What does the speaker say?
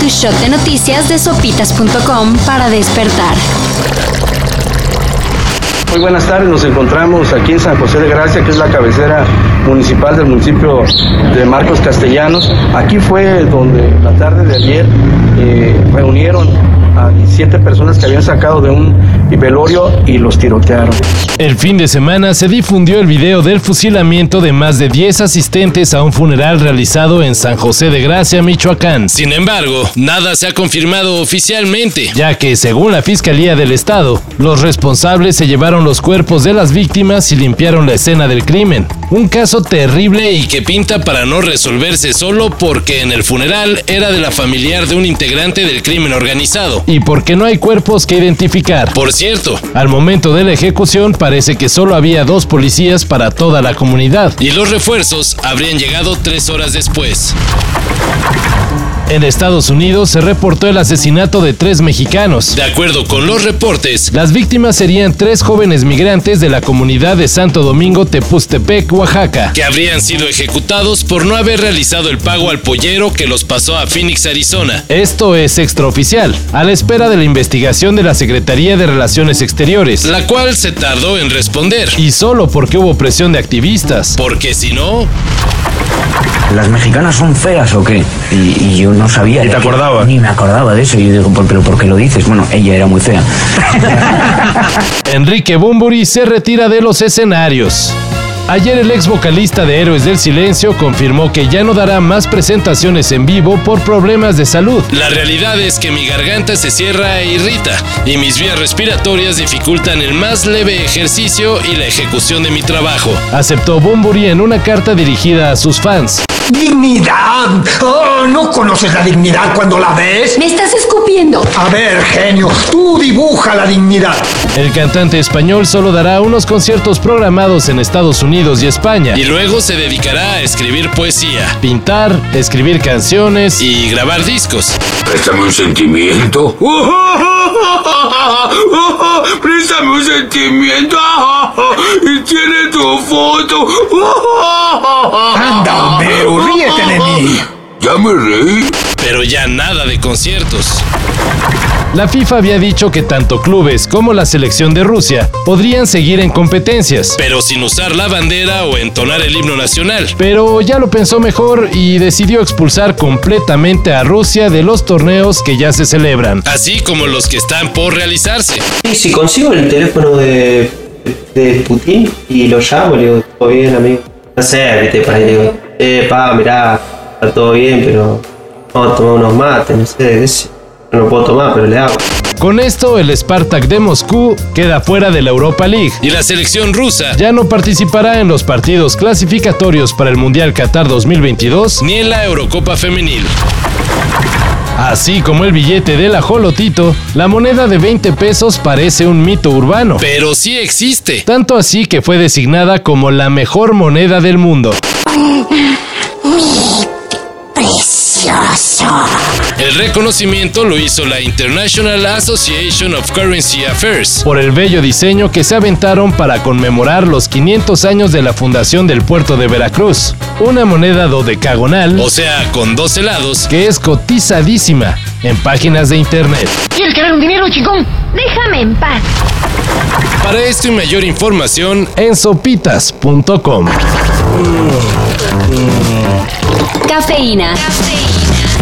Tu shot de noticias de sopitas.com para despertar. Muy buenas tardes, nos encontramos aquí en San José de Gracia, que es la cabecera municipal del municipio de Marcos Castellanos. Aquí fue donde la tarde de ayer eh, reunieron 17 personas que habían sacado de un velorio y los tirotearon. El fin de semana se difundió el video del fusilamiento de más de 10 asistentes a un funeral realizado en San José de Gracia, Michoacán. Sin embargo, nada se ha confirmado oficialmente, ya que según la Fiscalía del Estado, los responsables se llevaron los cuerpos de las víctimas y limpiaron la escena del crimen. Un caso terrible y que pinta para no resolverse solo porque en el funeral era de la familiar de un integrante del crimen organizado y porque no hay cuerpos que identificar. Por cierto, al momento de la ejecución parece que solo había dos policías para toda la comunidad y los refuerzos habrían llegado tres horas después. En Estados Unidos se reportó el asesinato de tres mexicanos. De acuerdo con los reportes, las víctimas serían tres jóvenes migrantes de la comunidad de Santo Domingo Tepustepec, Oaxaca, que habrían sido ejecutados por no haber realizado el pago al pollero que los pasó a Phoenix, Arizona. Esto es extraoficial, a la espera de la investigación de la Secretaría de Relaciones Exteriores, la cual se tardó en responder, y solo porque hubo presión de activistas, porque si no... ¿Las mexicanas son feas o qué? Y, y yo no sabía. ¿Y te acordabas? Ni me acordaba de eso. Y yo digo, "¿Por- ¿pero por qué lo dices? Bueno, ella era muy fea. Enrique Bumburi se retira de los escenarios. Ayer el ex vocalista de Héroes del Silencio confirmó que ya no dará más presentaciones en vivo por problemas de salud. La realidad es que mi garganta se cierra e irrita y mis vías respiratorias dificultan el más leve ejercicio y la ejecución de mi trabajo. Aceptó Bumburi en una carta dirigida a sus fans. ¡Dignidad! Oh, ¿No conoces la dignidad cuando la ves? Me estás escupiendo. A ver, genio, tú dibuja la dignidad. El cantante español solo dará unos conciertos programados en Estados Unidos y España. Y luego se dedicará a escribir poesía, pintar, escribir canciones y grabar discos. Préstame un sentimiento. Préstame un sentimiento. Y tiene tu foto. Anda, Homero, ríete de mí. Ya me reí. Pero ya nada de conciertos. La FIFA había dicho que tanto clubes como la selección de Rusia podrían seguir en competencias, pero sin usar la bandera o entonar el himno nacional. Pero ya lo pensó mejor y decidió expulsar completamente a Rusia de los torneos que ya se celebran, así como los que están por realizarse. Y si consigo el teléfono de, de Putin y lo llamo, le digo, todo bien, amigo. No sé, viste, para ahí le digo, eh, pa, mirá, está todo bien, pero vamos a tomar unos mates, no sé, qué sé. No lo puedo tomar, pero le hago. Con esto, el Spartak de Moscú queda fuera de la Europa League y la selección rusa ya no participará en los partidos clasificatorios para el Mundial Qatar 2022 ni en la Eurocopa Femenil. Así como el billete del ajolotito, la moneda de 20 pesos parece un mito urbano. Pero sí existe. Tanto así que fue designada como la mejor moneda del mundo. Reconocimiento lo hizo la International Association of Currency Affairs por el bello diseño que se aventaron para conmemorar los 500 años de la fundación del puerto de Veracruz. Una moneda dodecagonal, o sea, con 12 lados, que es cotizadísima en páginas de internet. ¿Quieres ganar un dinero, chicón? Déjame en paz. Para esto y mayor información en sopitas.com. Cafeína.